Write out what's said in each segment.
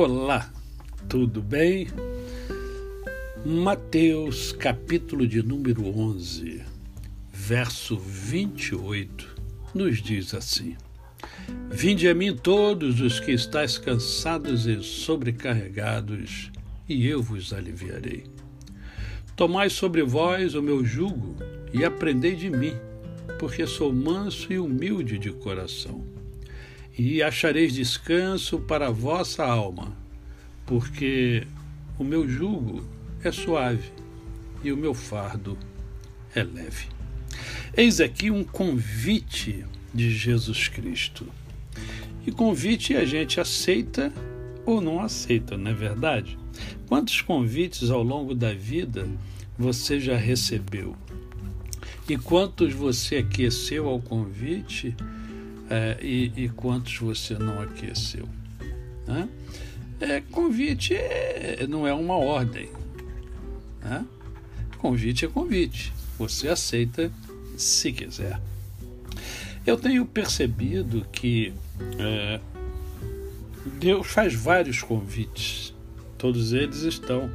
Olá, tudo bem? Mateus, capítulo de número 11, verso 28, nos diz assim: Vinde a mim todos os que estáis cansados e sobrecarregados, e eu vos aliviarei. Tomai sobre vós o meu jugo e aprendei de mim, porque sou manso e humilde de coração e achareis descanso para a vossa alma, porque o meu jugo é suave e o meu fardo é leve. Eis aqui um convite de Jesus Cristo. E convite a gente aceita ou não aceita, não é verdade? Quantos convites ao longo da vida você já recebeu? E quantos você aqueceu ao convite é, e, e, quantos você não aqueceu. Né? É, convite é, não é uma ordem. Né? Convite é convite. Você aceita se quiser. Eu tenho percebido que é, Deus faz vários convites. Todos eles estão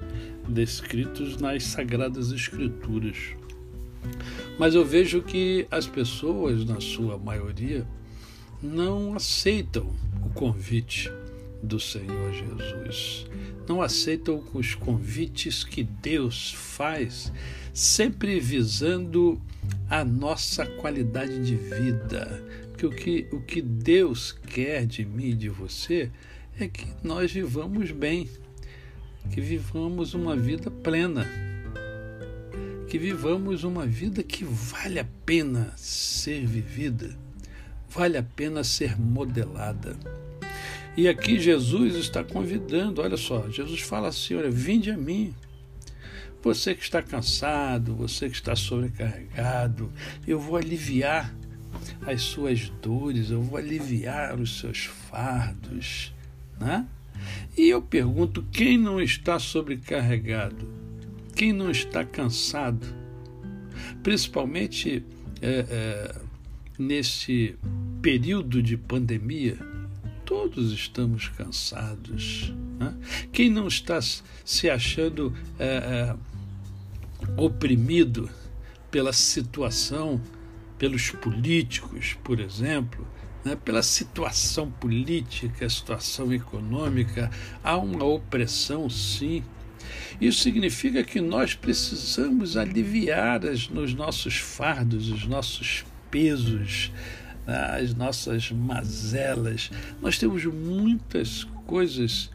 descritos nas Sagradas Escrituras. Mas eu vejo que as pessoas, na sua maioria, não aceitam o convite do Senhor Jesus. Não aceitam os convites que Deus faz, sempre visando a nossa qualidade de vida. Que o que, o que Deus quer de mim e de você é que nós vivamos bem, que vivamos uma vida plena, que vivamos uma vida que vale a pena ser vivida vale a pena ser modelada. E aqui Jesus está convidando, olha só, Jesus fala assim: olha, vinde a mim. Você que está cansado, você que está sobrecarregado, eu vou aliviar as suas dores, eu vou aliviar os seus fardos. Né? E eu pergunto: quem não está sobrecarregado? Quem não está cansado? Principalmente é, é, neste período de pandemia, todos estamos cansados. Né? Quem não está se achando é, é, oprimido pela situação, pelos políticos, por exemplo, né? pela situação política, situação econômica, há uma opressão, sim. Isso significa que nós precisamos aliviar as, os nossos fardos, os nossos pesos, as nossas mazelas. Nós temos muitas coisas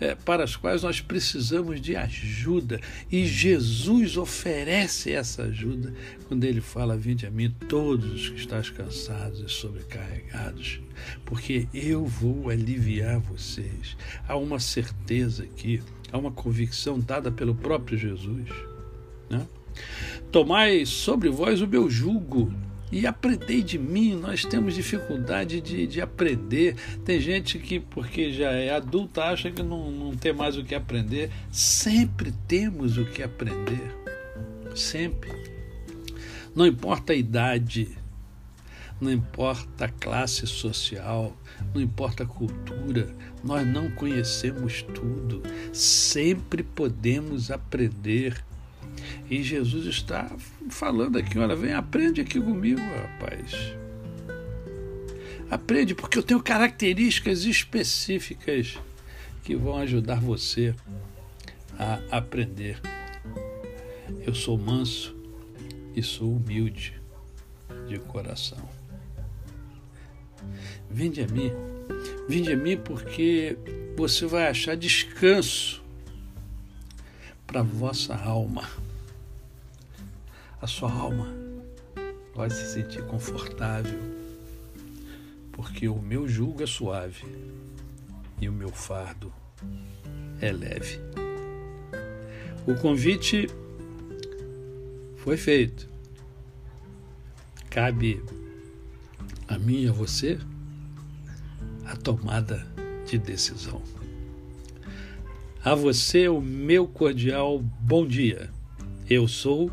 é, para as quais nós precisamos de ajuda e Jesus oferece essa ajuda quando ele fala: Vinde a mim, todos os que estás cansados e sobrecarregados, porque eu vou aliviar vocês. Há uma certeza aqui, há uma convicção dada pelo próprio Jesus. Né? Tomai sobre vós o meu jugo e aprendei de mim. Nós temos dificuldade de, de aprender. Tem gente que, porque já é adulta, acha que não, não tem mais o que aprender. Sempre temos o que aprender. Sempre. Não importa a idade, não importa a classe social, não importa a cultura, nós não conhecemos tudo. Sempre podemos aprender e Jesus está falando aqui: olha, vem, aprende aqui comigo, rapaz. Aprende, porque eu tenho características específicas que vão ajudar você a aprender. Eu sou manso e sou humilde de coração. Vinde a mim, vinde a mim porque você vai achar descanso para vossa alma a sua alma vai se sentir confortável, porque o meu jugo é suave e o meu fardo é leve. O convite foi feito. Cabe a mim e a você a tomada de decisão. A você o meu cordial bom dia. Eu sou